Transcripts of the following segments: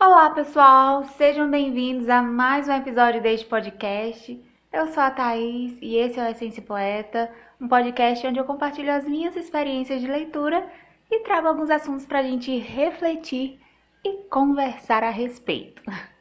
Olá, pessoal! Sejam bem-vindos a mais um episódio deste podcast. Eu sou a Thaís e esse é o Essência Poeta, um podcast onde eu compartilho as minhas experiências de leitura e trago alguns assuntos para a gente refletir e conversar a respeito.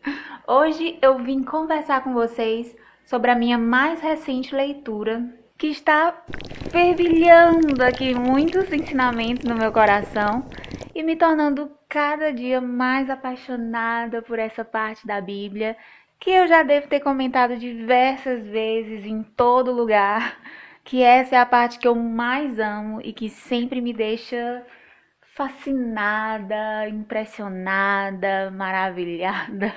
Hoje eu vim conversar com vocês sobre a minha mais recente leitura, que está fervilhando aqui muitos ensinamentos no meu coração e me tornando cada dia mais apaixonada por essa parte da Bíblia que eu já devo ter comentado diversas vezes em todo lugar, que essa é a parte que eu mais amo e que sempre me deixa fascinada, impressionada, maravilhada.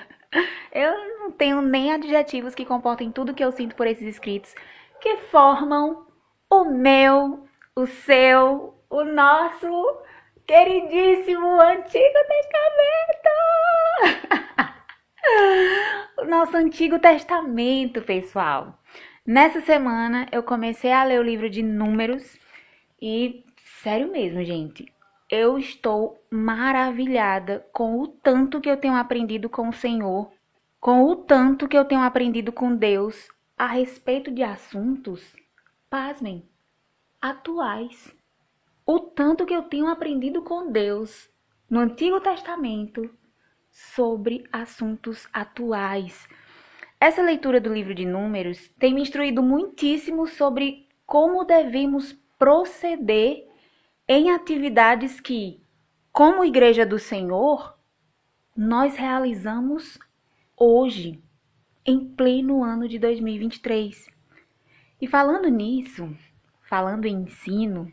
Eu não tenho nem adjetivos que comportem tudo que eu sinto por esses escritos, que formam o meu, o seu, o nosso queridíssimo Antigo Testamento! o nosso Antigo Testamento, pessoal. Nessa semana eu comecei a ler o livro de Números e, sério mesmo, gente, eu estou maravilhada com o tanto que eu tenho aprendido com o Senhor, com o tanto que eu tenho aprendido com Deus a respeito de assuntos, pasmem, atuais. O tanto que eu tenho aprendido com Deus no Antigo Testamento sobre assuntos atuais. Essa leitura do livro de Números tem me instruído muitíssimo sobre como devemos proceder em atividades que, como Igreja do Senhor, nós realizamos hoje, em pleno ano de 2023. E falando nisso, falando em ensino,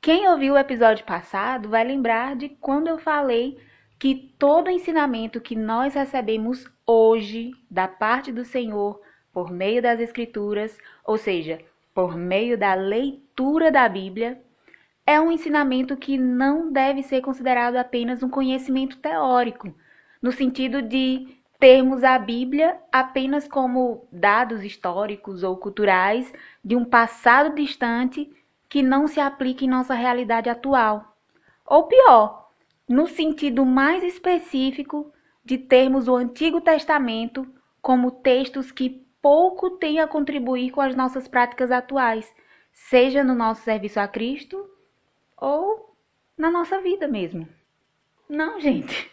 quem ouviu o episódio passado vai lembrar de quando eu falei que todo ensinamento que nós recebemos hoje da parte do Senhor por meio das Escrituras, ou seja, por meio da leitura da Bíblia, é um ensinamento que não deve ser considerado apenas um conhecimento teórico, no sentido de termos a Bíblia apenas como dados históricos ou culturais de um passado distante que não se aplica em nossa realidade atual. Ou pior, no sentido mais específico de termos o Antigo Testamento como textos que pouco têm a contribuir com as nossas práticas atuais, seja no nosso serviço a Cristo ou na nossa vida mesmo. Não, gente.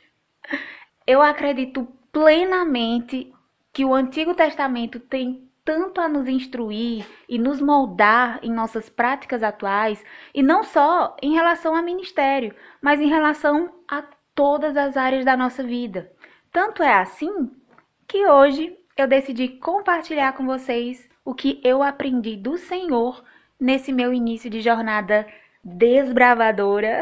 Eu acredito plenamente que o Antigo Testamento tem tanto a nos instruir e nos moldar em nossas práticas atuais, e não só em relação ao ministério, mas em relação a todas as áreas da nossa vida. Tanto é assim que hoje eu decidi compartilhar com vocês o que eu aprendi do Senhor nesse meu início de jornada desbravadora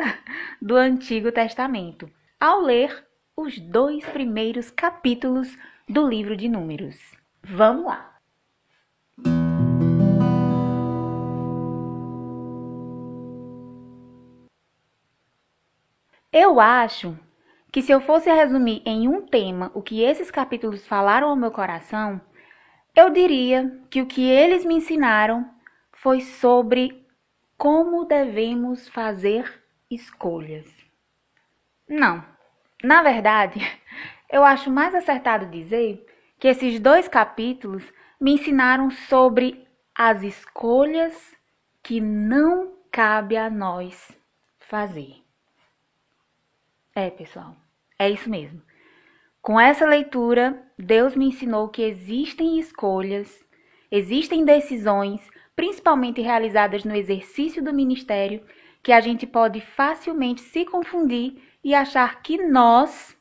do Antigo Testamento, ao ler os dois primeiros capítulos do livro de Números. Vamos lá! Eu acho que se eu fosse resumir em um tema o que esses capítulos falaram ao meu coração, eu diria que o que eles me ensinaram foi sobre como devemos fazer escolhas. Não, na verdade, eu acho mais acertado dizer que esses dois capítulos me ensinaram sobre as escolhas que não cabe a nós fazer. É, pessoal, é isso mesmo. Com essa leitura, Deus me ensinou que existem escolhas, existem decisões principalmente realizadas no exercício do ministério, que a gente pode facilmente se confundir e achar que nós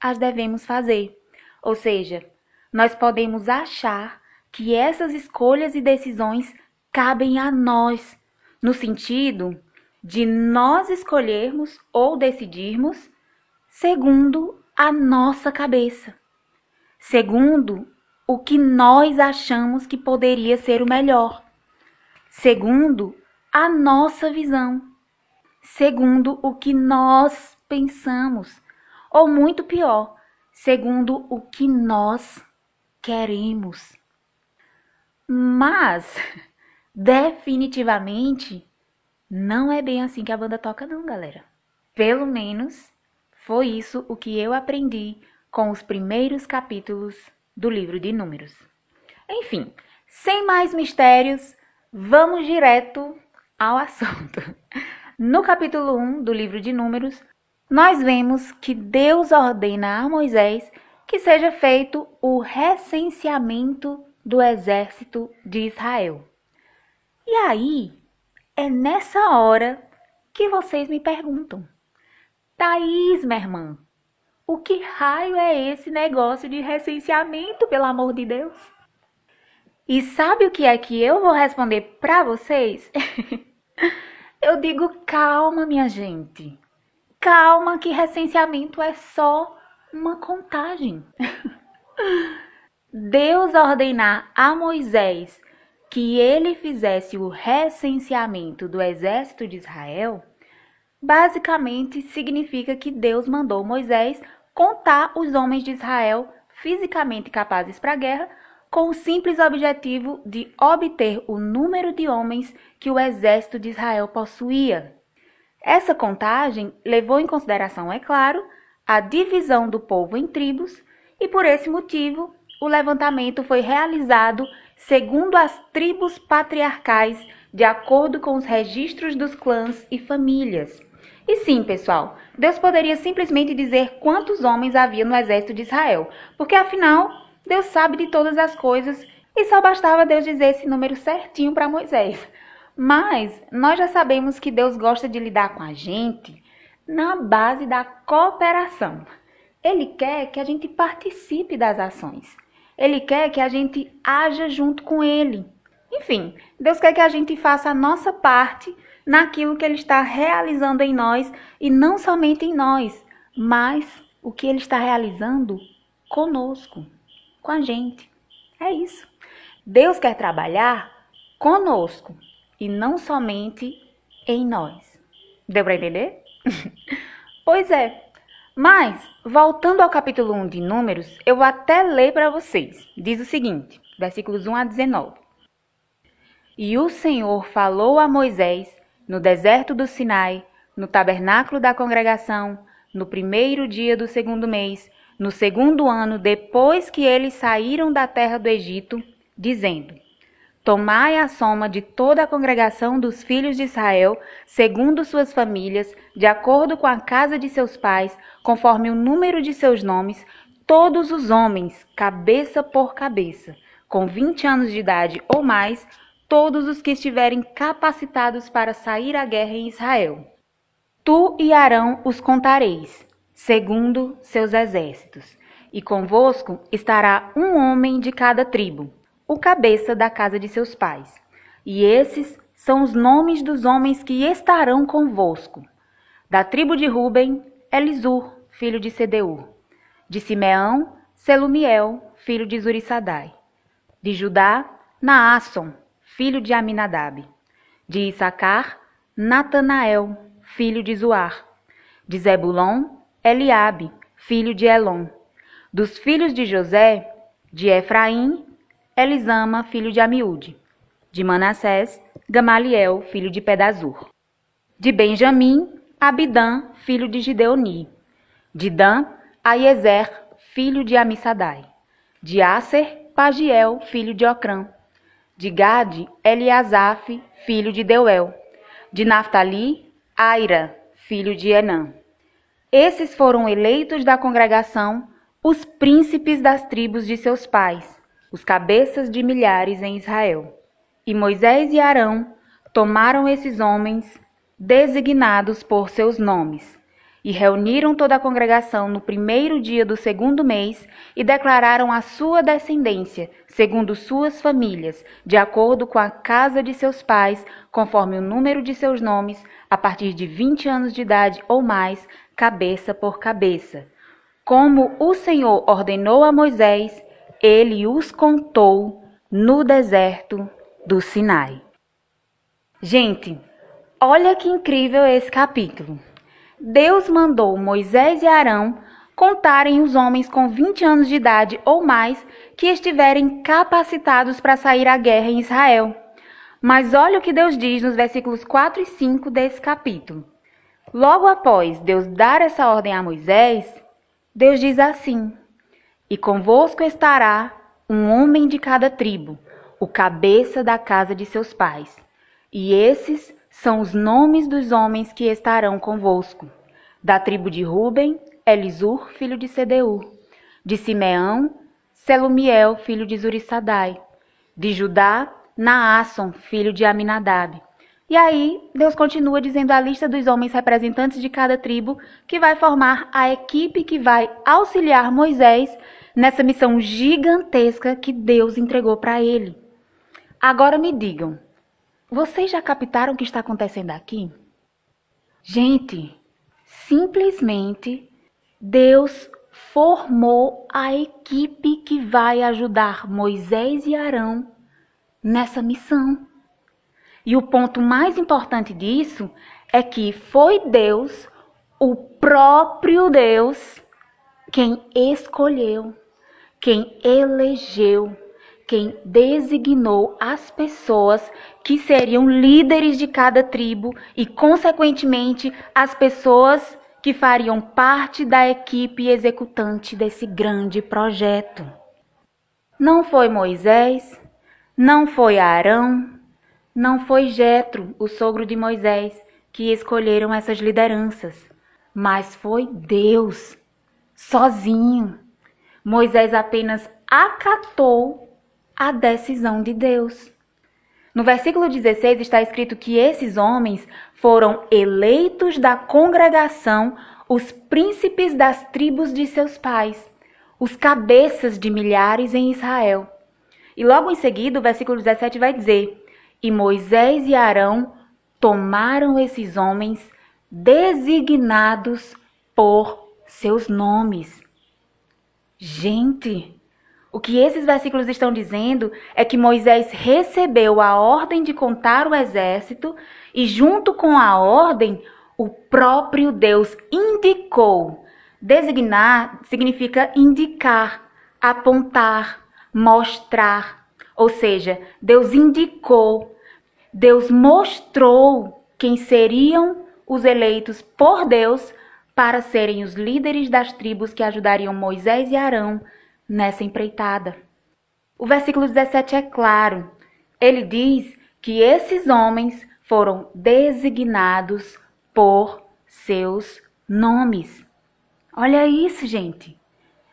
as devemos fazer. Ou seja, nós podemos achar que essas escolhas e decisões cabem a nós, no sentido de nós escolhermos ou decidirmos segundo a nossa cabeça, segundo o que nós achamos que poderia ser o melhor segundo a nossa visão, segundo o que nós pensamos, ou muito pior, segundo o que nós queremos. Mas, definitivamente, não é bem assim que a banda toca, não, galera. Pelo menos foi isso o que eu aprendi com os primeiros capítulos do livro de Números. Enfim, sem mais mistérios, vamos direto ao assunto. No capítulo 1 do livro de Números, nós vemos que Deus ordena a Moisés que seja feito o recenseamento do exército de Israel. E aí, é nessa hora que vocês me perguntam: Thaís, minha irmã, o que raio é esse negócio de recenseamento, pelo amor de Deus? E sabe o que é que eu vou responder para vocês? eu digo calma, minha gente. Calma que recenseamento é só uma contagem. Deus ordenar a Moisés que ele fizesse o recenseamento do exército de Israel, basicamente significa que Deus mandou Moisés contar os homens de Israel fisicamente capazes para a guerra, com o simples objetivo de obter o número de homens que o exército de Israel possuía. Essa contagem levou em consideração, é claro, a divisão do povo em tribos, e por esse motivo o levantamento foi realizado segundo as tribos patriarcais, de acordo com os registros dos clãs e famílias. E sim, pessoal, Deus poderia simplesmente dizer quantos homens havia no exército de Israel, porque afinal, Deus sabe de todas as coisas e só bastava Deus dizer esse número certinho para Moisés. Mas nós já sabemos que Deus gosta de lidar com a gente na base da cooperação. Ele quer que a gente participe das ações. Ele quer que a gente haja junto com ele. Enfim, Deus quer que a gente faça a nossa parte naquilo que ele está realizando em nós e não somente em nós, mas o que ele está realizando conosco, com a gente. É isso. Deus quer trabalhar conosco e não somente em nós. Deu para entender? pois é. Mas, voltando ao capítulo 1 de Números, eu vou até ler para vocês. Diz o seguinte, versículos 1 a 19. E o Senhor falou a Moisés no deserto do Sinai, no tabernáculo da congregação, no primeiro dia do segundo mês, no segundo ano depois que eles saíram da terra do Egito, dizendo: Tomai a soma de toda a congregação dos filhos de Israel, segundo suas famílias, de acordo com a casa de seus pais, conforme o número de seus nomes, todos os homens, cabeça por cabeça, com vinte anos de idade ou mais, todos os que estiverem capacitados para sair à guerra em Israel. Tu e Arão os contareis, segundo seus exércitos, e convosco estará um homem de cada tribo o cabeça da casa de seus pais. E esses são os nomes dos homens que estarão convosco. Da tribo de Ruben, Elisur, filho de Sedeur. De Simeão, Selumiel, filho de Zurissadai. De Judá, Naasson, filho de Aminadab. De Issacar, Natanael, filho de Zuar. De Zebulon, Eliabe, filho de Elon. Dos filhos de José, de Efraim, Elisama, filho de Amiúde. De Manassés, Gamaliel, filho de Pedazur. De Benjamim, Abidã, filho de Gideoni. De Dan, Aiezer, filho de Amissadai. De Aser, Pagiel, filho de Ocrã. De Gade, Eliasaf, filho de Deuel. De Naphtali, Aira, filho de Enã. Esses foram eleitos da congregação os príncipes das tribos de seus pais os cabeças de milhares em Israel. E Moisés e Arão tomaram esses homens, designados por seus nomes, e reuniram toda a congregação no primeiro dia do segundo mês e declararam a sua descendência, segundo suas famílias, de acordo com a casa de seus pais, conforme o número de seus nomes, a partir de vinte anos de idade ou mais, cabeça por cabeça. Como o Senhor ordenou a Moisés, ele os contou no deserto do Sinai. Gente, olha que incrível esse capítulo. Deus mandou Moisés e Arão contarem os homens com 20 anos de idade ou mais que estiverem capacitados para sair à guerra em Israel. Mas olha o que Deus diz nos versículos 4 e 5 desse capítulo. Logo após Deus dar essa ordem a Moisés, Deus diz assim: E convosco estará um homem de cada tribo, o cabeça da casa de seus pais. E esses são os nomes dos homens que estarão convosco. Da tribo de Ruben, Elisur, filho de Sedeur. De Simeão, Selumiel, filho de Zurissadai. De Judá, Naasson, filho de Aminadab. E aí, Deus continua dizendo a lista dos homens representantes de cada tribo que vai formar a equipe que vai auxiliar Moisés nessa missão gigantesca que Deus entregou para ele. Agora me digam, vocês já captaram o que está acontecendo aqui? Gente, simplesmente Deus formou a equipe que vai ajudar Moisés e Arão nessa missão. E o ponto mais importante disso é que foi Deus, o próprio Deus, quem escolheu, quem elegeu, quem designou as pessoas que seriam líderes de cada tribo e, consequentemente, as pessoas que fariam parte da equipe executante desse grande projeto. Não foi Moisés, não foi Arão, não foi Jetro, o sogro de Moisés, que escolheram essas lideranças, mas foi Deus, sozinho. Moisés apenas acatou a decisão de Deus. No versículo 16 está escrito que esses homens foram eleitos da congregação, os príncipes das tribos de seus pais, os cabeças de milhares em Israel. E logo em seguida, o versículo 17 vai dizer: e Moisés e Arão tomaram esses homens designados por seus nomes. Gente, o que esses versículos estão dizendo é que Moisés recebeu a ordem de contar o exército e, junto com a ordem, o próprio Deus indicou. Designar significa indicar, apontar, mostrar. Ou seja, Deus indicou, Deus mostrou quem seriam os eleitos por Deus para serem os líderes das tribos que ajudariam Moisés e Arão nessa empreitada. O versículo 17 é claro. Ele diz que esses homens foram designados por seus nomes. Olha isso, gente.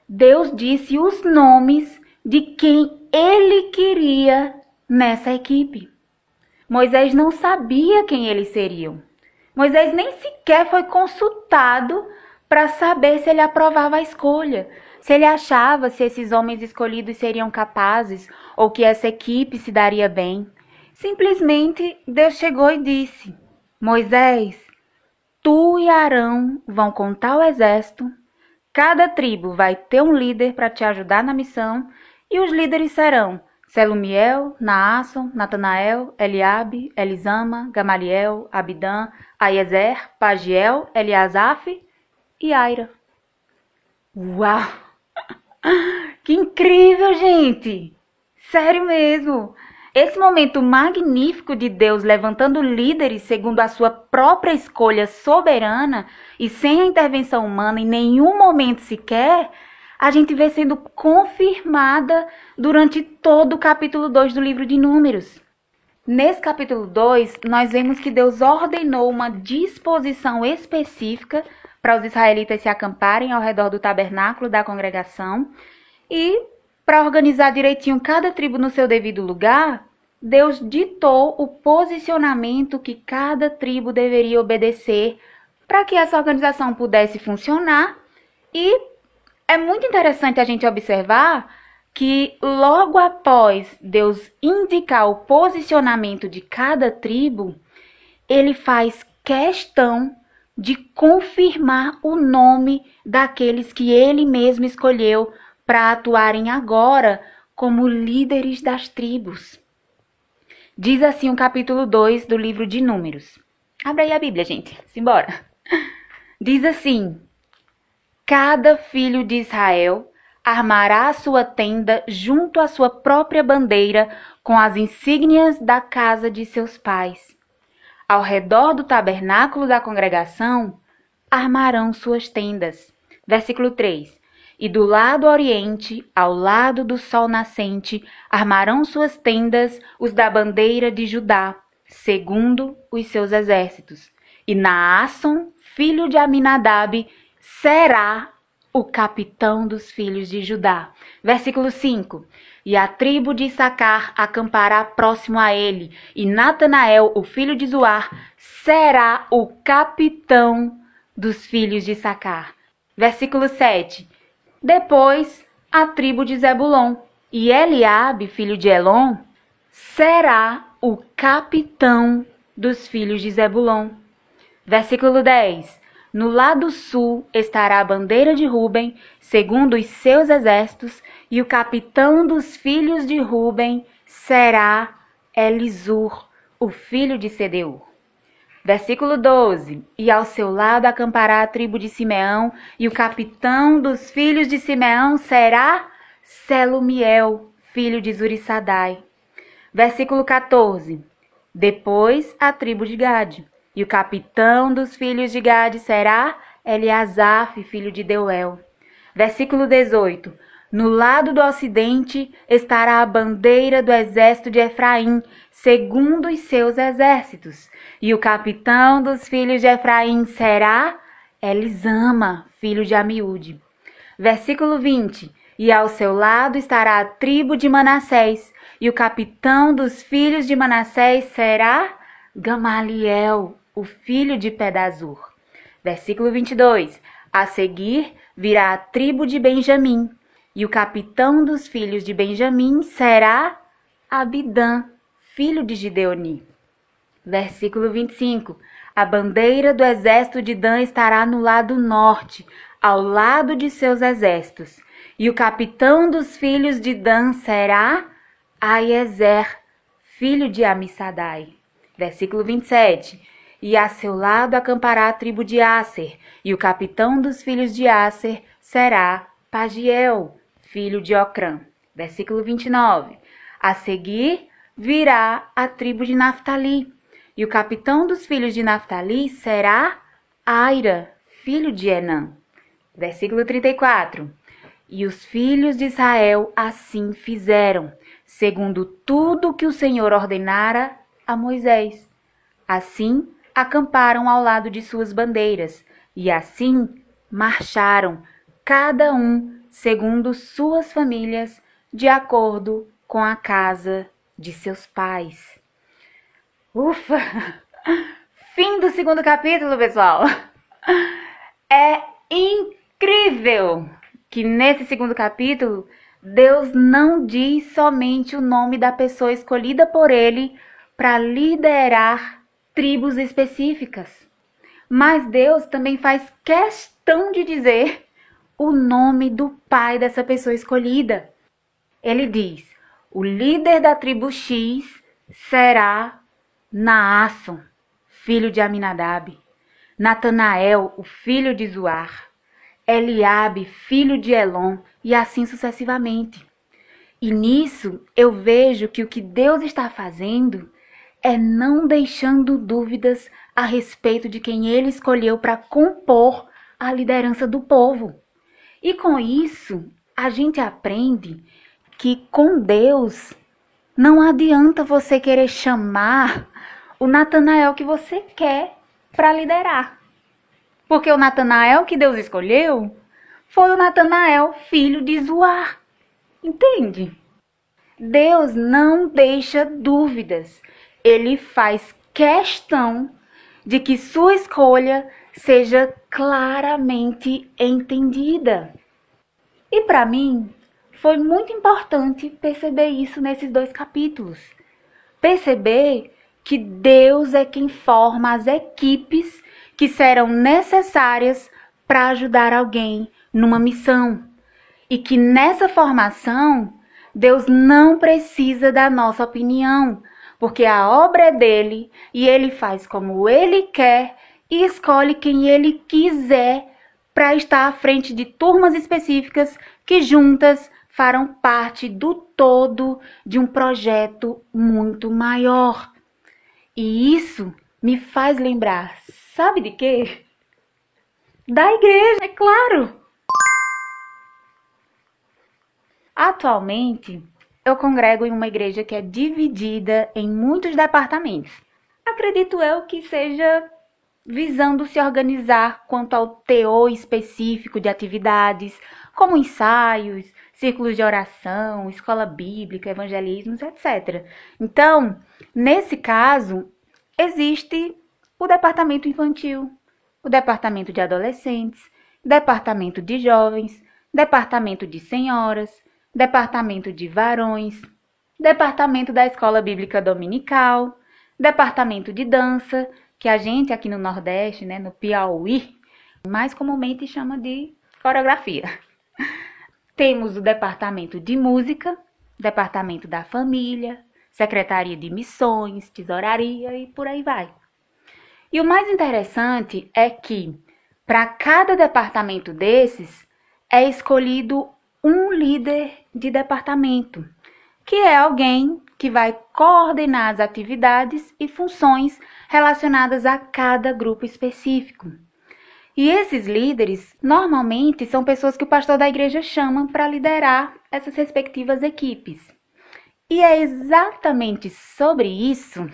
Deus disse os nomes de quem ele queria nessa equipe. Moisés não sabia quem eles seriam. Moisés nem sequer foi consultado para saber se ele aprovava a escolha, se ele achava se esses homens escolhidos seriam capazes ou que essa equipe se daria bem. Simplesmente Deus chegou e disse: Moisés, tu e Arão vão contar o exército, cada tribo vai ter um líder para te ajudar na missão e os líderes serão Selumiel, Naasson, Natanael, Eliabe, Elisama, Gamaliel, Abidã, Aiezer, Pagiel, Eliasaf e Aira. Uau! Que incrível, gente! Sério mesmo! Esse momento magnífico de Deus levantando líderes segundo a sua própria escolha soberana e sem a intervenção humana em nenhum momento sequer a gente vê sendo confirmada durante todo o capítulo 2 do livro de Números. Nesse capítulo 2, nós vemos que Deus ordenou uma disposição específica para os israelitas se acamparem ao redor do tabernáculo da congregação e para organizar direitinho cada tribo no seu devido lugar, Deus ditou o posicionamento que cada tribo deveria obedecer para que essa organização pudesse funcionar e é muito interessante a gente observar que logo após Deus indicar o posicionamento de cada tribo, ele faz questão de confirmar o nome daqueles que ele mesmo escolheu para atuarem agora como líderes das tribos. Diz assim o capítulo 2 do livro de Números. Abra aí a Bíblia, gente. Simbora. Diz assim: cada filho de Israel armará sua tenda junto à sua própria bandeira com as insígnias da casa de seus pais. Ao redor do tabernáculo da congregação armarão suas tendas. Versículo 3. E do lado oriente, ao lado do sol nascente, armarão suas tendas os da bandeira de Judá, segundo os seus exércitos. E Naasson, filho de Aminadab, será o capitão dos filhos de Judá. Versículo 5. E a tribo de Issacar acampará próximo a ele, e Natanael, o filho de Zoar, será o capitão dos filhos de Issacar. Versículo 7. Depois, a tribo de Zebulon, e Eliabe, filho de Elon, será o capitão dos filhos de Zebulon. Versículo 10. No lado sul estará a bandeira de Ruben, segundo os seus exércitos, e o capitão dos filhos de Ruben será Elisur, o filho de Sedeur. Versículo 12: E ao seu lado acampará a tribo de Simeão, e o capitão dos filhos de Simeão será Selumiel, filho de Zurissadai. Versículo 14: Depois a tribo de Gade, e o capitão dos filhos de Gade será Eliasaf, filho de Deuel. Versículo 18: No lado do ocidente estará a bandeira do exército de Efraim, segundo os seus exércitos, e o capitão dos filhos de Efraim será Elisama, filho de Amiúde. Versículo 20: E ao seu lado estará a tribo de Manassés, e o capitão dos filhos de Manassés será Gamaliel, o filho de Pedazur. Versículo 22. A seguir virá a tribo de Benjamim, e o capitão dos filhos de Benjamim será Abidã, filho de Gideoni. Versículo 25. A bandeira do exército de Dan estará no lado norte, ao lado de seus exércitos. E o capitão dos filhos de Dan será Aiezer, filho de Amissadai. Versículo 27. E a seu lado acampará a tribo de Aser, e o capitão dos filhos de Aser será Pagiel, filho de Ocrã. Versículo 29. A seguir virá a tribo de Naphtali, e o capitão dos filhos de Naphtali será Aira, filho de Enã. Versículo 34. E os filhos de Israel assim fizeram segundo tudo que o Senhor ordenara a Moisés. Assim acamparam ao lado de suas bandeiras, e assim marcharam, cada um segundo suas famílias, de acordo com a casa de seus pais. Ufa! Fim do segundo capítulo, pessoal! É incrível que nesse segundo capítulo Deus não diz somente o nome da pessoa escolhida por ele para liderar tribos específicas, mas Deus também faz questão de dizer o nome do pai dessa pessoa escolhida. Ele diz: o líder da tribo X será Naasson, filho de Aminadab, Natanael, o filho de Zuar, Eliabe, filho de Elon, e assim sucessivamente. E nisso eu vejo que o que Deus está fazendo é não deixando dúvidas a respeito de quem ele escolheu para compor a liderança do povo. E com isso, a gente aprende que com Deus não adianta você querer chamar o Natanael que você quer para liderar. Porque o Natanael que Deus escolheu foi o Natanael, filho de Zoar. Entende? Deus não deixa dúvidas. Ele faz questão de que sua escolha seja claramente entendida. E para mim, foi muito importante perceber isso nesses dois capítulos. Perceber que Deus é quem forma as equipes que serão necessárias para ajudar alguém numa missão. E que nessa formação, Deus não precisa da nossa opinião, porque a obra é dele e ele faz como ele quer e escolhe quem ele quiser para estar à frente de turmas específicas que juntas farão parte do todo de um projeto muito maior. E isso me faz lembrar, sabe de quê? Da igreja, é claro. Atualmente, eu congrego em uma igreja que é dividida em muitos departamentos. Acredito eu que seja visando se organizar quanto ao teor específico de atividades, como ensaios, círculos de oração, escola bíblica, evangelismos, etc. Então, nesse caso, existe o departamento infantil, o departamento de adolescentes, departamento de jovens, departamento de senhoras, departamento de varões, departamento da escola bíblica dominical, departamento de dança, que a gente aqui no Nordeste, né, no Piauí, mais comumente chama de coreografia. Temos o departamento de música, departamento da família, secretaria de missões, tesouraria e por aí vai. E o mais interessante é que para cada departamento desses é escolhido um líder de departamento, que é alguém que vai coordenar as atividades e funções relacionadas a cada grupo específico. E esses líderes normalmente são pessoas que o pastor da igreja chama para liderar essas respectivas equipes. E é exatamente sobre isso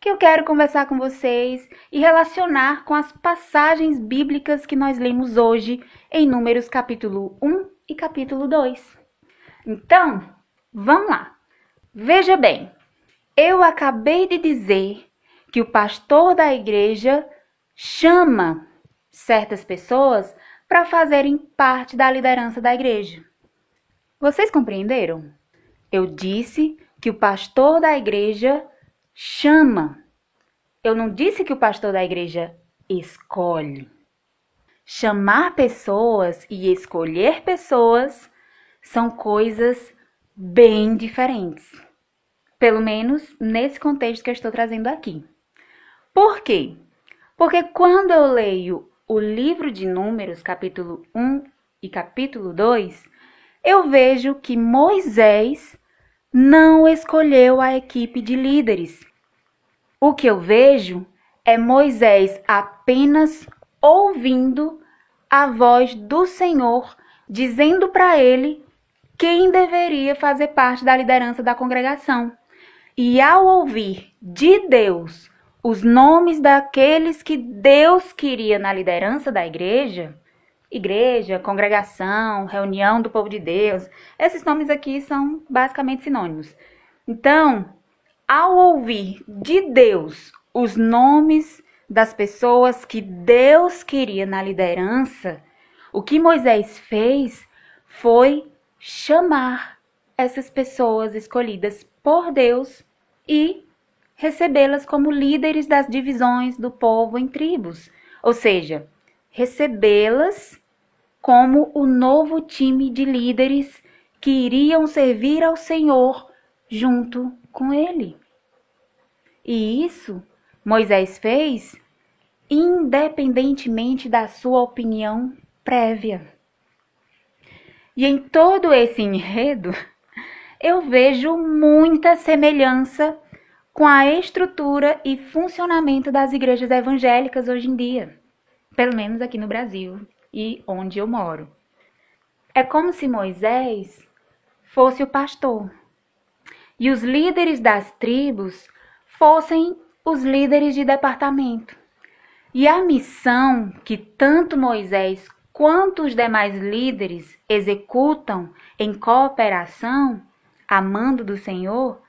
que eu quero conversar com vocês e relacionar com as passagens bíblicas que nós lemos hoje em Números capítulo 1 e capítulo 2. Então, vamos lá. Veja bem, eu acabei de dizer que o pastor da igreja chama certas pessoas para fazerem parte da liderança da igreja. Vocês compreenderam? Eu disse que o pastor da igreja chama. Eu não disse que o pastor da igreja escolhe. Chamar pessoas e escolher pessoas são coisas bem diferentes. Pelo menos nesse contexto que eu estou trazendo aqui. Por quê? Porque quando eu leio o livro de Números, capítulo 1 e capítulo 2, eu vejo que Moisés não escolheu a equipe de líderes. O que eu vejo é Moisés apenas ouvindo a voz do Senhor dizendo para ele quem deveria fazer parte da liderança da congregação. E ao ouvir de Deus os nomes daqueles que Deus queria na liderança da igreja, igreja, congregação, reunião do povo de Deus, esses nomes aqui são basicamente sinônimos. Então, ao ouvir de Deus os nomes das pessoas que Deus queria na liderança, o que Moisés fez foi chamar essas pessoas escolhidas por Deus e recebê-las como líderes das divisões do povo em tribos, ou seja, recebê-las como o novo time de líderes que iriam servir ao Senhor junto com ele. E isso Moisés fez independentemente da sua opinião prévia. E em todo esse enredo, eu vejo muita semelhança com a estrutura e funcionamento das igrejas evangélicas hoje em dia, pelo menos aqui no Brasil e onde eu moro. É como se Moisés fosse o pastor e os líderes das tribos fossem os líderes de departamento. E a missão que tanto Moisés quanto os demais líderes executam em cooperação, amando do Senhor,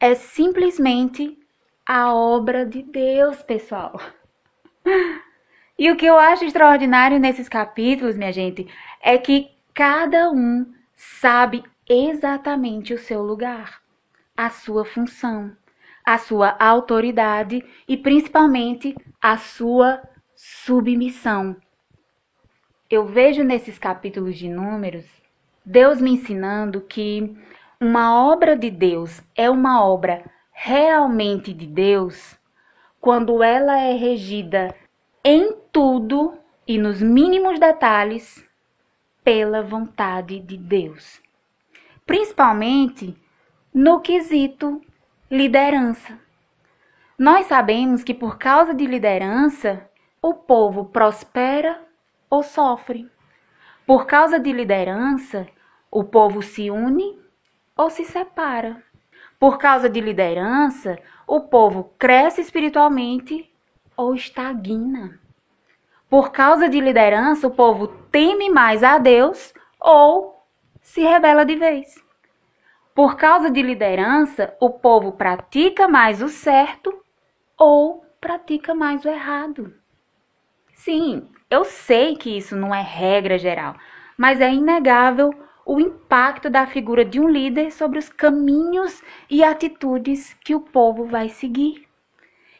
é simplesmente a obra de Deus, pessoal. E o que eu acho extraordinário nesses capítulos, minha gente, é que cada um sabe exatamente o seu lugar, a sua função, a sua autoridade e principalmente a sua submissão. Eu vejo nesses capítulos de Números Deus me ensinando que uma obra de Deus é uma obra realmente de Deus quando ela é regida em tudo e nos mínimos detalhes pela vontade de Deus. Principalmente no quesito liderança. Nós sabemos que por causa de liderança, o povo prospera ou sofre. Por causa de liderança, o povo se une ou se separa. Por causa de liderança, o povo cresce espiritualmente ou estagna. Por causa de liderança, o povo teme mais a Deus ou se rebela de vez. Por causa de liderança, o povo pratica mais o certo ou pratica mais o errado. Sim, eu sei que isso não é regra geral, mas é inegável o impacto da figura de um líder sobre os caminhos e atitudes que o povo vai seguir.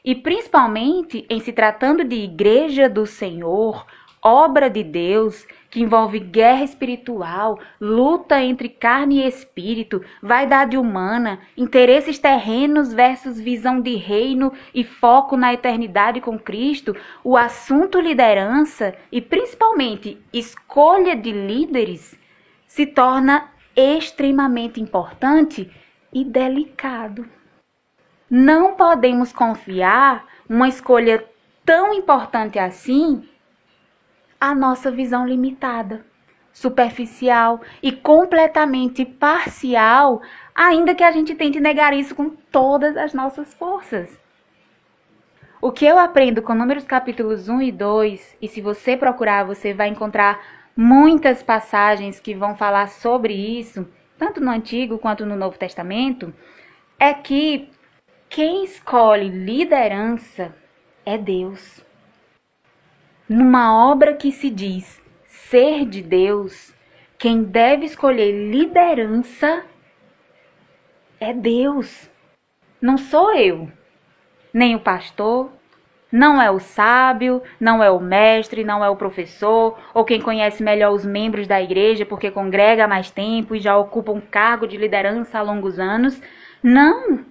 E principalmente em se tratando de igreja do Senhor, obra de Deus, que envolve guerra espiritual, luta entre carne e espírito, vaidade humana, interesses terrenos versus visão de reino e foco na eternidade com Cristo, o assunto liderança e principalmente escolha de líderes se torna extremamente importante e delicado. Não podemos confiar uma escolha tão importante assim à nossa visão limitada, superficial e completamente parcial, ainda que a gente tente negar isso com todas as nossas forças. O que eu aprendo com Números capítulos 1 e 2, e se você procurar, você vai encontrar muitas passagens que vão falar sobre isso, tanto no Antigo quanto no Novo Testamento, é que quem escolhe liderança é Deus. Numa obra que se diz ser de Deus, quem deve escolher liderança é Deus. Não sou eu, nem o pastor, não é o sábio, não é o mestre, não é o professor, ou quem conhece melhor os membros da igreja porque congrega há mais tempo e já ocupa um cargo de liderança há longos anos. Não!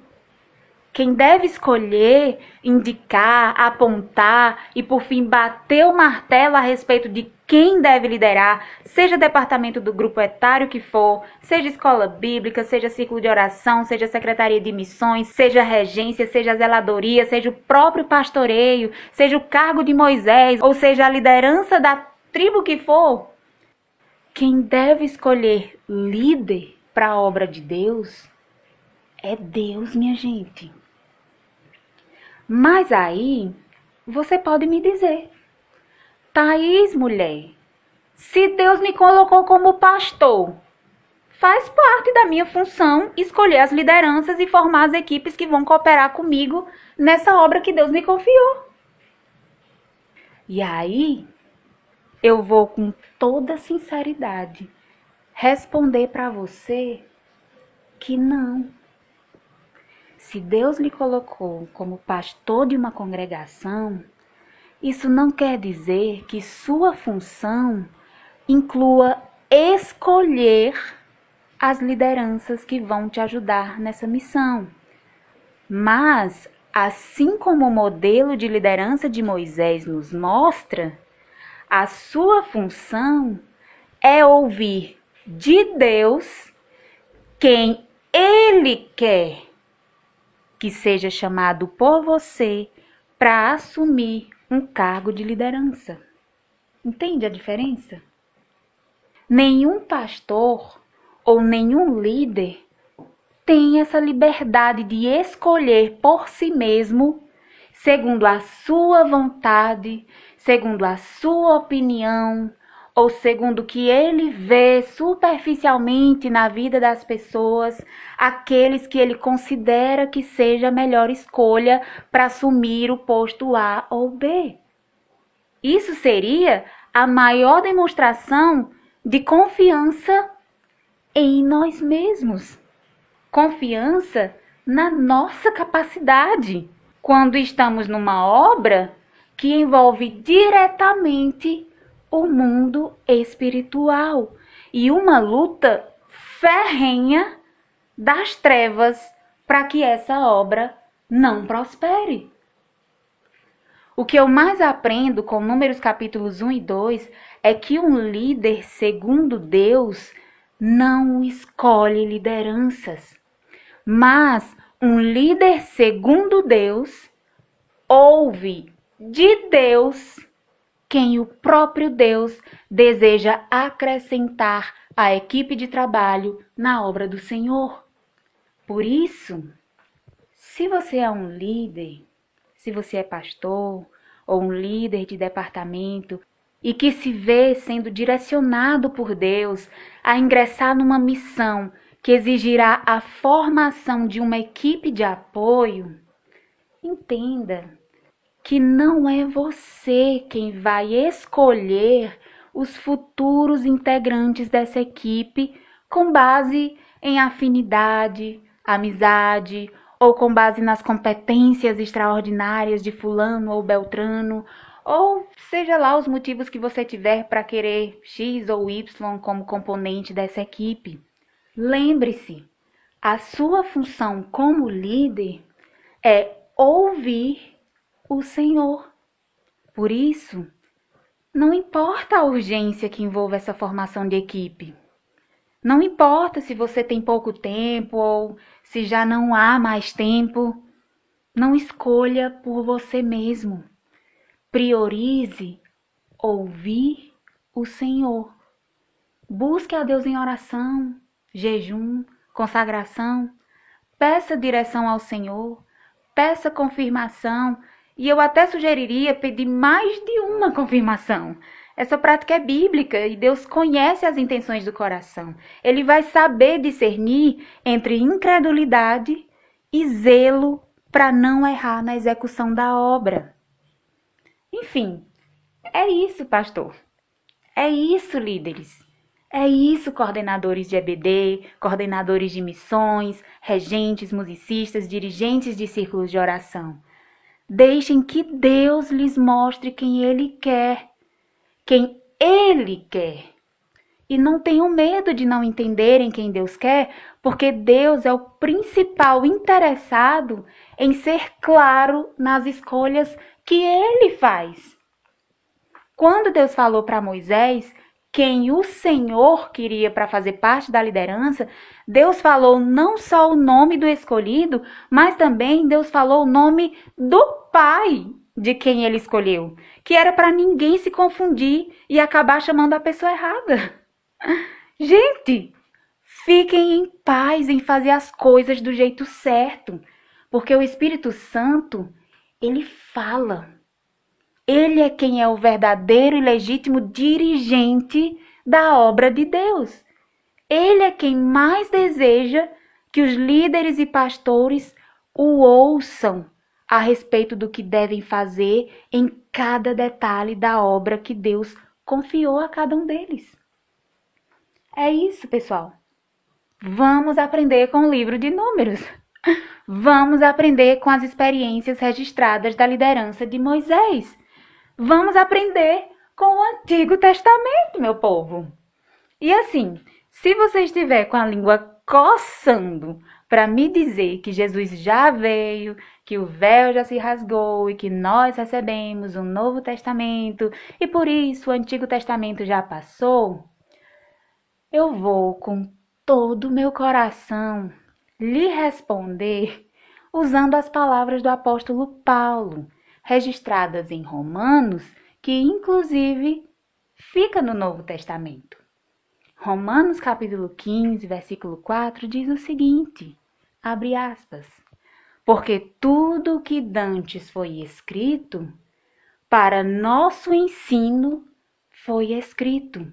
Quem deve escolher, indicar, apontar e, por fim, bater o martelo a respeito de quem deve liderar, seja departamento do grupo etário que for, seja escola bíblica, seja círculo de oração, seja secretaria de missões, seja regência, seja zeladoria, seja o próprio pastoreio, seja o cargo de Moisés, ou seja a liderança da tribo que for, quem deve escolher líder para a obra de Deus é Deus, minha gente. Mas aí você pode me dizer, Thaís, mulher, se Deus me colocou como pastor, faz parte da minha função escolher as lideranças e formar as equipes que vão cooperar comigo nessa obra que Deus me confiou. E aí, eu vou com toda sinceridade responder para você que não. Se Deus lhe colocou como pastor de uma congregação, isso não quer dizer que sua função inclua escolher as lideranças que vão te ajudar nessa missão. Mas, assim como o modelo de liderança de Moisés nos mostra, a sua função é ouvir de Deus quem Ele quer que seja chamado por você para assumir um cargo de liderança. Entende a diferença? Nenhum pastor ou nenhum líder tem essa liberdade de escolher por si mesmo, segundo a sua vontade, segundo a sua opinião, ou segundo o que ele vê superficialmente na vida das pessoas, aqueles que ele considera que seja a melhor escolha para assumir o posto A ou B. Isso seria a maior demonstração de confiança em nós mesmos. Confiança na nossa capacidade. Quando estamos numa obra que envolve diretamente o mundo espiritual e uma luta ferrenha das trevas para que essa obra não prospere. O que eu mais aprendo com Números capítulos 1 e 2 é que um líder, segundo Deus, não escolhe lideranças, mas um líder segundo Deus ouve de Deus quem o próprio Deus deseja acrescentar à equipe de trabalho na obra do Senhor. Por isso, se você é um líder, se você é pastor ou um líder de departamento e que se vê sendo direcionado por Deus a ingressar numa missão que exigirá a formação de uma equipe de apoio, entenda que não é você quem vai escolher os futuros integrantes dessa equipe com base em afinidade, amizade ou com base nas competências extraordinárias de Fulano ou Beltrano, ou seja lá os motivos que você tiver para querer X ou Y como componente dessa equipe. Lembre-se, a sua função como líder é ouvir o Senhor. Por isso, não importa a urgência que envolve essa formação de equipe. Não importa se você tem pouco tempo ou se já não há mais tempo. Não escolha por você mesmo. Priorize ouvir o Senhor. Busque a Deus em oração, jejum, consagração. Peça direção ao Senhor. Peça confirmação e eu até sugeriria pedir mais de uma confirmação. Essa prática é bíblica e Deus conhece as intenções do coração. Ele vai saber discernir entre incredulidade e zelo para não errar na execução da obra. Enfim, é isso, pastor. É isso, líderes. É isso, coordenadores de EBD, coordenadores de missões, regentes, musicistas, dirigentes de círculos de oração. Deixem que Deus lhes mostre quem Ele quer, quem Ele quer. E não tenham medo de não entenderem quem Deus quer, porque Deus é o principal interessado em ser claro nas escolhas que Ele faz. Quando Deus falou para Moisés quem o Senhor queria para fazer parte da liderança, Deus falou não só o nome do escolhido, mas também Deus falou o nome do pai de quem ele escolheu, que era para ninguém se confundir e acabar chamando a pessoa errada. Gente, fiquem em paz em fazer as coisas do jeito certo, porque o Espírito Santo, ele fala. Ele é quem é o verdadeiro e legítimo dirigente da obra de Deus. Ele é quem mais deseja que os líderes e pastores o ouçam a respeito do que devem fazer em cada detalhe da obra que Deus confiou a cada um deles. É isso, pessoal. Vamos aprender com o livro de Números. Vamos aprender com as experiências registradas da liderança de Moisés. Vamos aprender com o Antigo Testamento, meu povo. E assim, se você estiver com a língua coçando para me dizer que Jesus já veio, que o véu já se rasgou e que nós recebemos um Novo Testamento e por isso o Antigo Testamento já passou, eu vou com todo o meu coração lhe responder usando as palavras do apóstolo Paulo registradas em Romanos, que inclusive fica no Novo Testamento. Romanos capítulo 15, versículo 4 diz o seguinte: abre aspas. Porque tudo o que dantes foi escrito, para nosso ensino foi escrito,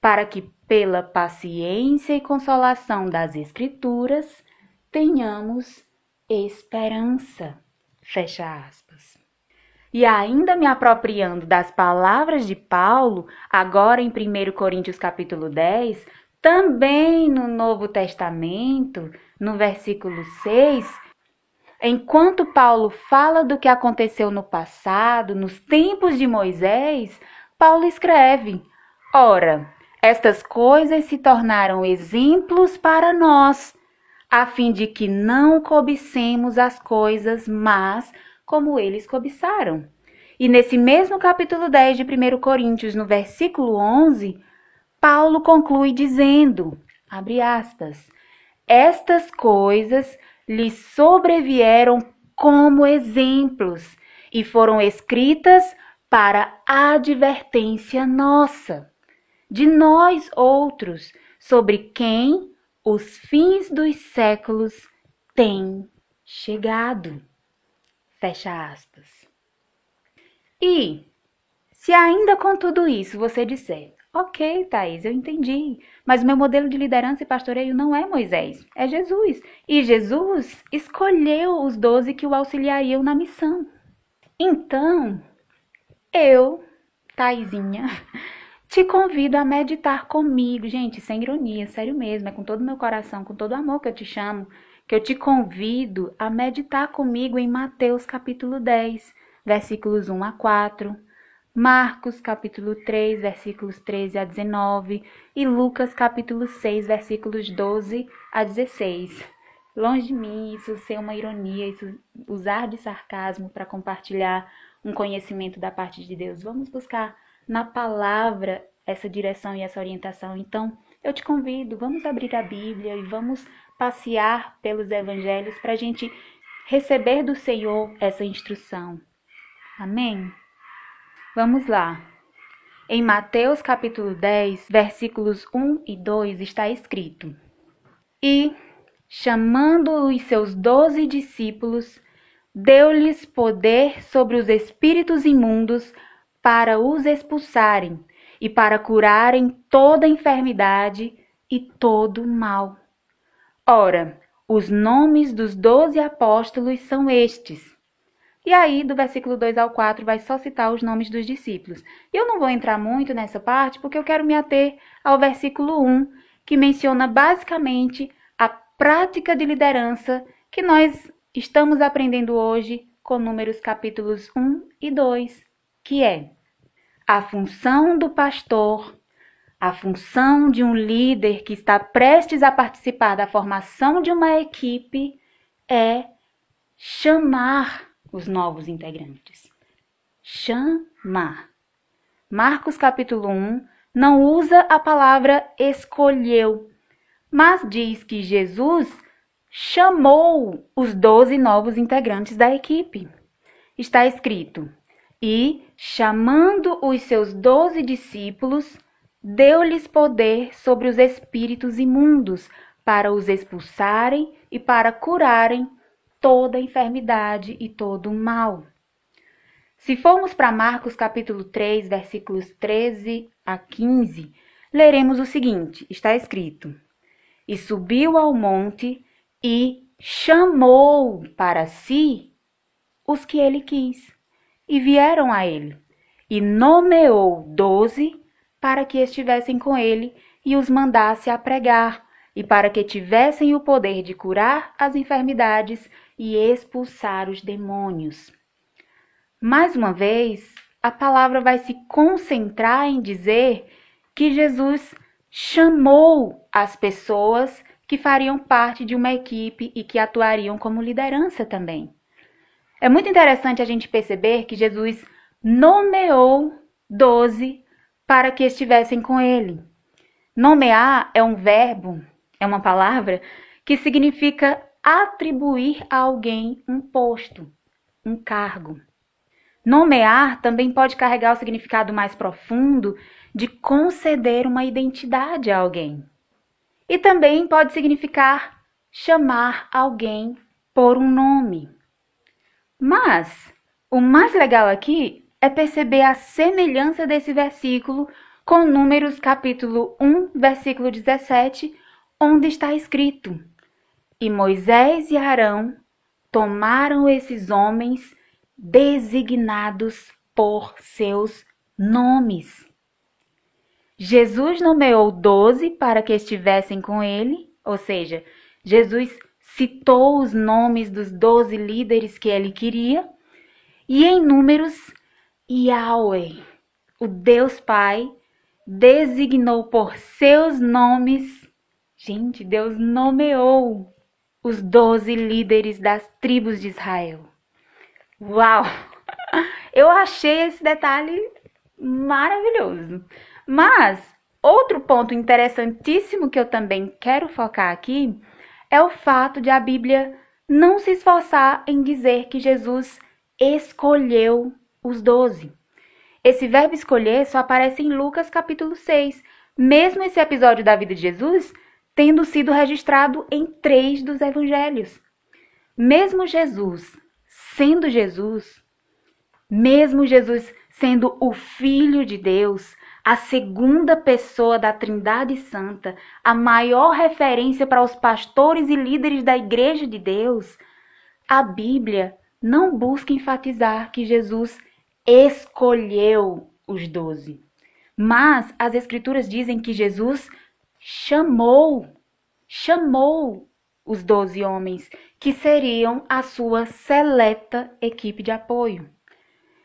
para que pela paciência e consolação das Escrituras tenhamos esperança. Fecha aspas. E ainda me apropriando das palavras de Paulo, agora em 1 Coríntios capítulo 10, também no Novo Testamento, no versículo 6, enquanto Paulo fala do que aconteceu no passado, nos tempos de Moisés, Paulo escreve: Ora, estas coisas se tornaram exemplos para nós, a fim de que não cobicemos as coisas más como eles cobiçaram. E nesse mesmo capítulo 10 de 1 Coríntios, no versículo 11, Paulo conclui dizendo, abre aspas, estas coisas lhes sobrevieram como exemplos e foram escritas para advertência nossa, de nós outros, sobre quem os fins dos séculos têm chegado. Fecha aspas. E se ainda com tudo isso você disser, ok, Thaís, eu entendi, mas meu modelo de liderança e pastoreio não é Moisés, é Jesus. E Jesus escolheu os doze que o auxiliariam na missão. Então, eu, Thaisinha, te convido a meditar comigo, gente, sem ironia, sério mesmo, é com todo o meu coração, com todo o amor que eu te chamo, que eu te convido a meditar comigo em Mateus capítulo 10 versículos 1 a 4, Marcos capítulo 3, versículos 13 a 19 e Lucas capítulo 6, versículos 12 a 16. Longe de mim isso ser uma ironia, isso usar de sarcasmo para compartilhar um conhecimento da parte de Deus. Vamos buscar na palavra essa direção e essa orientação. Então, eu te convido, vamos abrir a Bíblia e vamos passear pelos evangelhos para a gente receber do Senhor essa instrução. Amém? Vamos lá. Em Mateus capítulo 10, versículos 1 e 2 está escrito: E, chamando os seus doze discípulos, deu-lhes poder sobre os espíritos imundos para os expulsarem e para curarem toda enfermidade e todo mal. Ora, os nomes dos doze apóstolos são estes e aí, do versículo 2 ao 4, vai só citar os nomes dos discípulos. Eu não vou entrar muito nessa parte, porque eu quero me ater ao versículo 1, que menciona basicamente a prática de liderança que nós estamos aprendendo hoje com Números capítulos 1 e 2, que é a função do pastor, a função de um líder que está prestes a participar da formação de uma equipe é chamar os novos integrantes. Chamar. Marcos capítulo 1 não usa a palavra escolheu, mas diz que Jesus chamou os doze novos integrantes da equipe. Está escrito: E, chamando os seus doze discípulos, deu-lhes poder sobre os espíritos imundos, para os expulsarem e para curarem toda enfermidade e todo o mal. Se formos para Marcos capítulo 3, versículos 13 a 15, leremos o seguinte: está escrito: E subiu ao monte e chamou para si os que ele quis, e vieram a ele, e nomeou doze para que estivessem com ele e os mandasse a pregar, e para que tivessem o poder de curar as enfermidades e expulsar os demônios. Mais uma vez, a palavra vai se concentrar em dizer que Jesus chamou as pessoas que fariam parte de uma equipe e que atuariam como liderança também. É muito interessante a gente perceber que Jesus nomeou doze para que estivessem com ele. Nomear é um verbo, é uma palavra que significa atribuir a alguém um posto, um cargo. Nomear também pode carregar o significado mais profundo de conceder uma identidade a alguém. E também pode significar chamar alguém por um nome. Mas o mais legal aqui é perceber a semelhança desse versículo com Números capítulo 1, versículo 17, onde está escrito: e Moisés e Arão tomaram esses homens designados por seus nomes. Jesus nomeou doze para que estivessem com ele, ou seja, Jesus citou os nomes dos doze líderes que ele queria, e em números, Yahweh, o Deus Pai, designou por seus nomes. Gente, Deus nomeou os doze líderes das tribos de Israel. Uau! Eu achei esse detalhe maravilhoso. Mas outro ponto interessantíssimo que eu também quero focar aqui é o fato de a Bíblia não se esforçar em dizer que Jesus escolheu os doze. Esse verbo escolher só aparece em Lucas capítulo 6, mesmo esse episódio da vida de Jesus tendo sido registrado em três dos evangelhos. Mesmo Jesus sendo Jesus, mesmo Jesus sendo o Filho de Deus, a segunda pessoa da Trindade Santa, a maior referência para os pastores e líderes da Igreja de Deus, a Bíblia não busca enfatizar que Jesus escolheu os doze. Mas as Escrituras dizem que Jesus chamou, chamou os doze homens, que seriam a sua seleta equipe de apoio.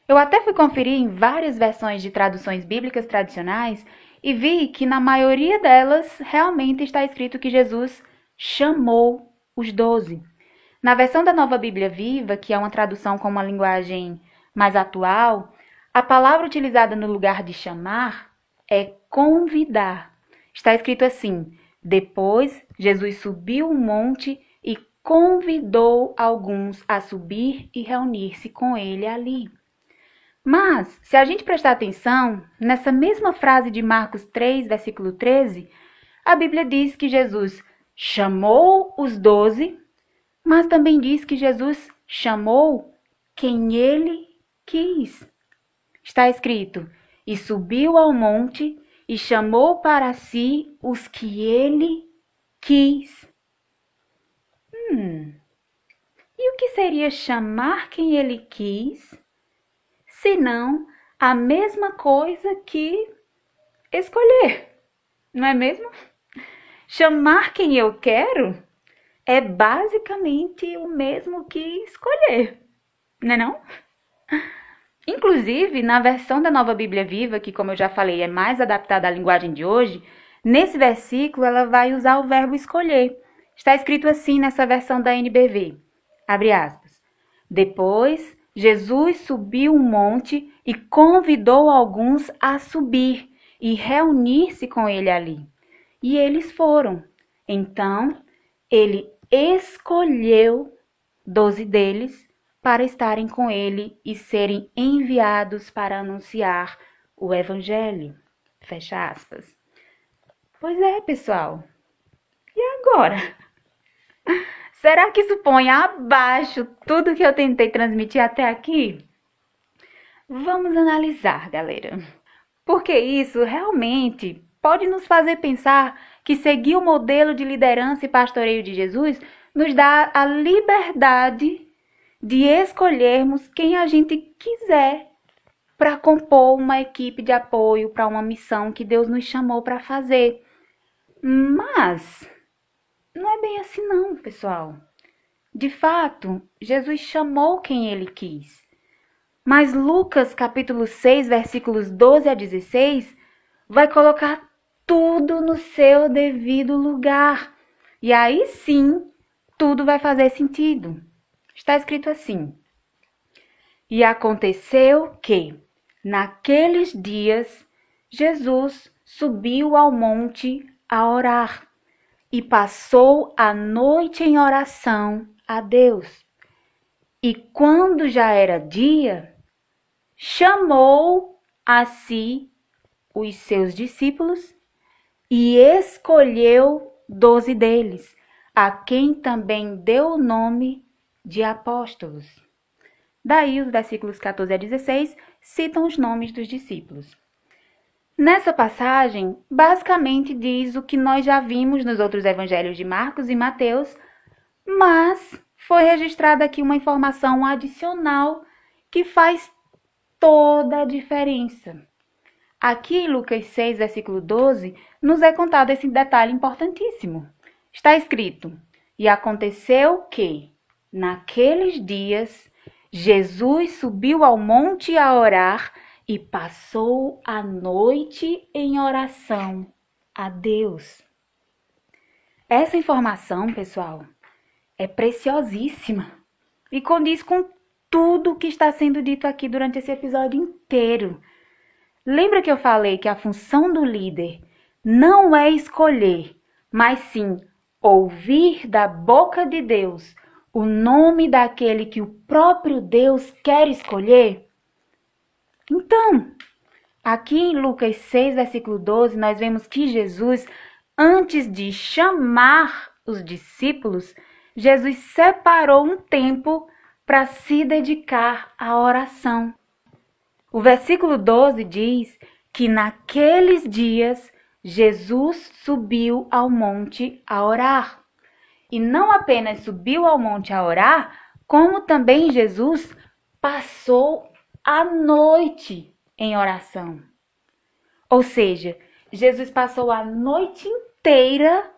Eu até fui conferir em várias versões de traduções bíblicas tradicionais e vi que na maioria delas realmente está escrito que Jesus chamou os doze. Na versão da Nova Bíblia Viva, que é uma tradução com uma linguagem mais atual, a palavra utilizada no lugar de chamar é convidar. Está escrito assim: Depois Jesus subiu um monte e convidou alguns a subir e reunir-se com ele ali. Mas, se a gente prestar atenção, nessa mesma frase de Marcos 3, versículo 13, a Bíblia diz que Jesus chamou os doze, mas também diz que Jesus chamou quem ele quis. Está escrito: e subiu ao monte e chamou para si os que ele quis. Hum. E o que seria chamar quem ele quis? senão a mesma coisa que escolher, não é mesmo? Chamar quem eu quero é basicamente o mesmo que escolher, não é não? Inclusive, na versão da Nova Bíblia Viva, que como eu já falei, é mais adaptada à linguagem de hoje, nesse versículo ela vai usar o verbo escolher. Está escrito assim nessa versão da NBV. Abre aspas. Depois Jesus subiu um monte e convidou alguns a subir e reunir-se com ele ali. E eles foram. Então, ele escolheu doze deles para estarem com ele e serem enviados para anunciar o Evangelho. Fecha aspas. Pois é, pessoal. E agora? Será que isso põe abaixo tudo que eu tentei transmitir até aqui? Vamos analisar, galera. Porque isso realmente pode nos fazer pensar que seguir o modelo de liderança e pastoreio de Jesus nos dá a liberdade de escolhermos quem a gente quiser para compor uma equipe de apoio para uma missão que Deus nos chamou para fazer. Mas não é bem assim não, pessoal. De fato, Jesus chamou quem ele quis. Mas Lucas capítulo 6, versículos 12 a 16, vai colocar tudo no seu devido lugar. E aí sim, tudo vai fazer sentido. Está escrito assim: E aconteceu que, naqueles dias, Jesus subiu ao monte a orar e passou a noite em oração a Deus. E quando já era dia, chamou a si os seus discípulos e escolheu doze deles, a quem também deu o nome de apóstolos. Daí os versículos 14 a 16 citam os nomes dos discípulos. Nessa passagem, basicamente diz o que nós já vimos nos outros evangelhos de Marcos e Mateus, mas foi registrada aqui uma informação adicional que faz toda a diferença. Aqui em Lucas 6, versículo 12, nos é contado esse detalhe importantíssimo. Está escrito: E aconteceu que, naqueles dias, Jesus subiu ao monte a orar e passou a noite em oração a Deus. Essa informação, pessoal, é preciosíssima e condiz com tudo o que está sendo dito aqui durante esse episódio inteiro. Lembra que eu falei que a função do líder não é escolher, mas sim ouvir da boca de Deus o nome daquele que o próprio Deus quer escolher? Então, aqui em Lucas 6, versículo 12, nós vemos que Jesus, antes de chamar os discípulos, Jesus separou um tempo para se dedicar à oração. O versículo 12 diz que naqueles dias Jesus subiu ao monte a orar. E não apenas subiu ao monte a orar, como também Jesus passou a noite em oração. Ou seja, Jesus passou a noite inteira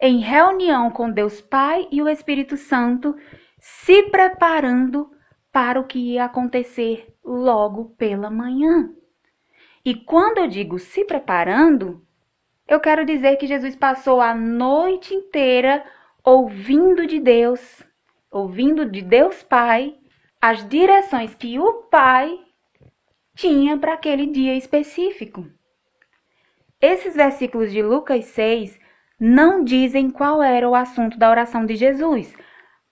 em reunião com Deus Pai e o Espírito Santo, se preparando para o que ia acontecer logo pela manhã. E quando eu digo se preparando, eu quero dizer que Jesus passou a noite inteira ouvindo de Deus, ouvindo de Deus Pai, as direções que o Pai tinha para aquele dia específico. Esses versículos de Lucas 6 não dizem qual era o assunto da oração de Jesus,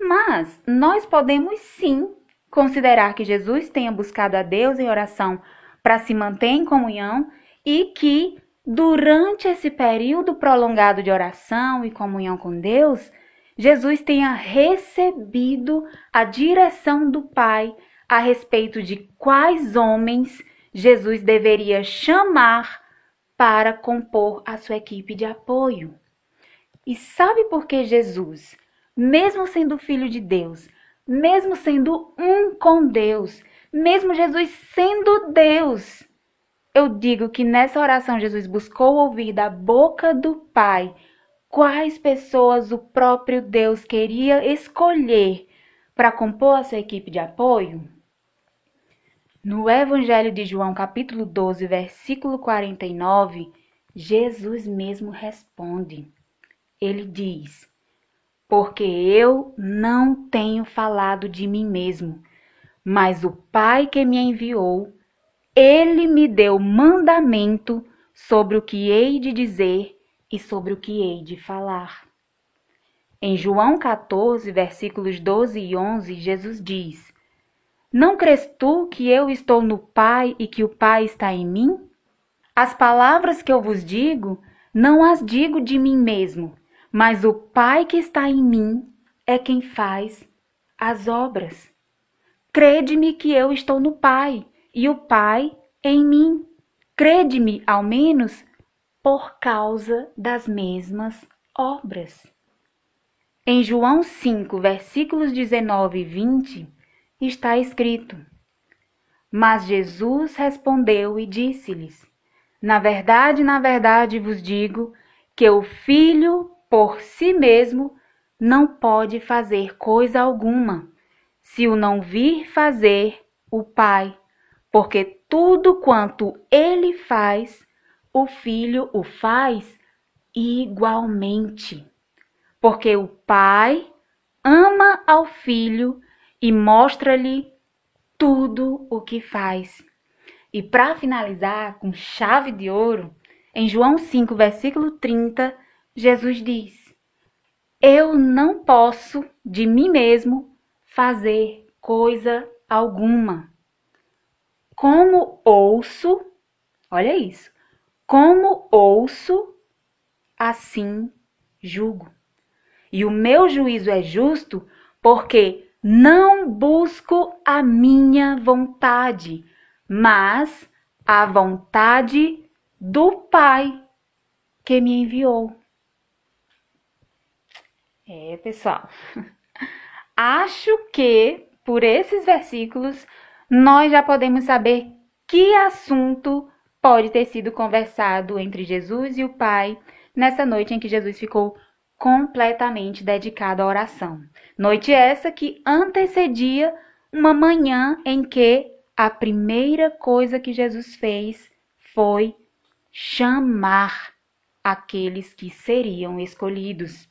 mas nós podemos sim considerar que Jesus tenha buscado a Deus em oração para se manter em comunhão e que durante esse período prolongado de oração e comunhão com Deus, Jesus tenha recebido a direção do Pai a respeito de quais homens Jesus deveria chamar para compor a sua equipe de apoio. E sabe por que Jesus, mesmo sendo filho de Deus, mesmo sendo um com Deus, mesmo Jesus sendo Deus, eu digo que nessa oração Jesus buscou ouvir da boca do Pai quais pessoas o próprio Deus queria escolher para compor a sua equipe de apoio? No Evangelho de João, capítulo 12, versículo 49, Jesus mesmo responde. Ele diz: Porque eu não tenho falado de mim mesmo, mas o Pai que me enviou, ele me deu mandamento sobre o que hei de dizer e sobre o que hei de falar. Em João 14, versículos 12 e 11, Jesus diz: Não crês tu que eu estou no Pai e que o Pai está em mim? As palavras que eu vos digo, não as digo de mim mesmo, mas o Pai que está em mim é quem faz as obras. Crede-me que eu estou no Pai e o Pai em mim. Crede-me, ao menos, por causa das mesmas obras. Em João 5, versículos 19 e 20, está escrito: Mas Jesus respondeu e disse-lhes: Na verdade, na verdade vos digo que o filho por si mesmo não pode fazer coisa alguma, se o não vir fazer o Pai, porque tudo quanto ele faz, o filho o faz igualmente. Porque o pai ama ao filho e mostra-lhe tudo o que faz. E para finalizar com chave de ouro, em João 5, versículo 30, Jesus diz: Eu não posso de mim mesmo fazer coisa alguma. Como ouço, olha isso, como ouço, assim julgo. E o meu juízo é justo porque não busco a minha vontade, mas a vontade do Pai que me enviou. É, pessoal. Acho que por esses versículos nós já podemos saber que assunto pode ter sido conversado entre Jesus e o Pai nessa noite em que Jesus ficou completamente dedicado à oração. Noite essa que antecedia uma manhã em que a primeira coisa que Jesus fez foi chamar aqueles que seriam escolhidos.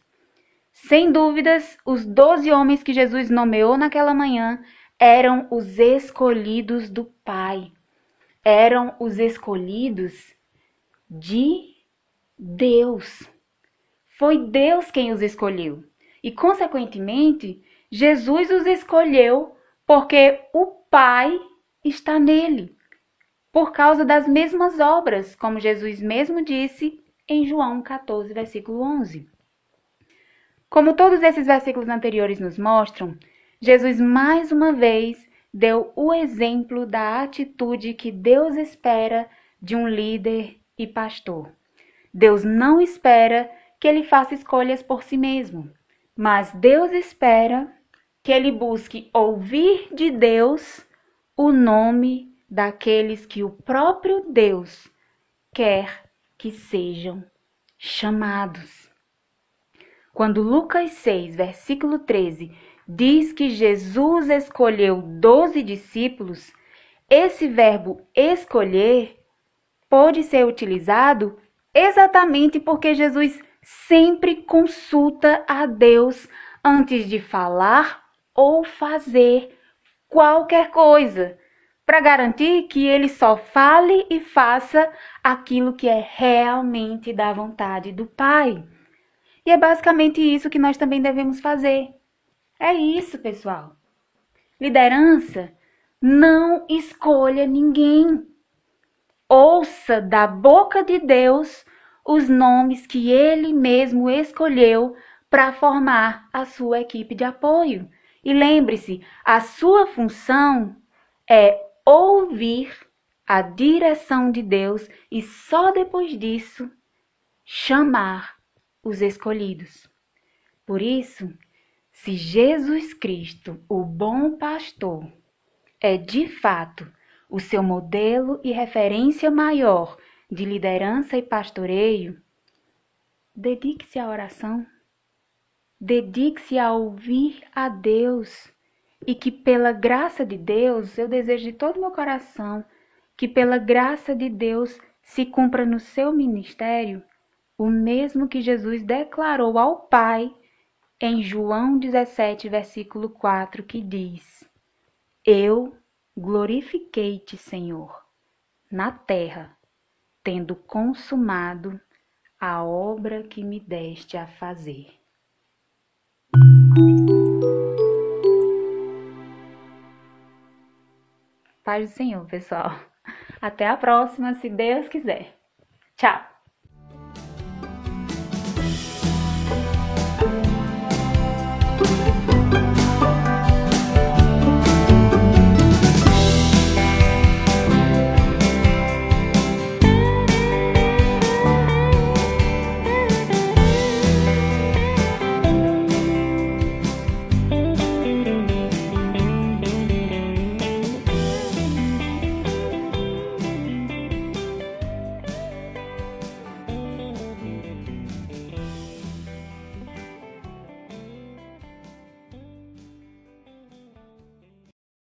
Sem dúvidas, os doze homens que Jesus nomeou naquela manhã eram os escolhidos do Pai, eram os escolhidos de Deus. Foi Deus quem os escolheu. E, consequentemente, Jesus os escolheu porque o Pai está nele, por causa das mesmas obras, como Jesus mesmo disse em João 14, versículo 11. Como todos esses versículos anteriores nos mostram, Jesus mais uma vez deu o exemplo da atitude que Deus espera de um líder e pastor. Deus não espera que ele faça escolhas por si mesmo, mas Deus espera que ele busque ouvir de Deus o nome daqueles que o próprio Deus quer que sejam chamados. Quando Lucas 6, versículo 13, diz que Jesus escolheu doze discípulos, esse verbo escolher pode ser utilizado exatamente porque Jesus sempre consulta a Deus antes de falar ou fazer qualquer coisa, para garantir que ele só fale e faça aquilo que é realmente da vontade do Pai. E é basicamente isso que nós também devemos fazer. É isso, pessoal. Liderança não escolha ninguém. Ouça da boca de Deus os nomes que ele mesmo escolheu para formar a sua equipe de apoio. E lembre-se, a sua função é ouvir a direção de Deus e só depois disso chamar os escolhidos. Por isso, se Jesus Cristo, o bom pastor, é de fato o seu modelo e referência maior de liderança e pastoreio, dedique-se à oração, dedique-se a ouvir a Deus. E que pela graça de Deus, eu desejo de todo meu coração que pela graça de Deus se cumpra no seu ministério o mesmo que Jesus declarou ao Pai em João 17, versículo 4, que diz: Eu glorifiquei-te, Senhor, na terra tendo consumado a obra que me deste a fazer. Paz do Senhor, pessoal. Até a próxima, se Deus quiser. Tchau!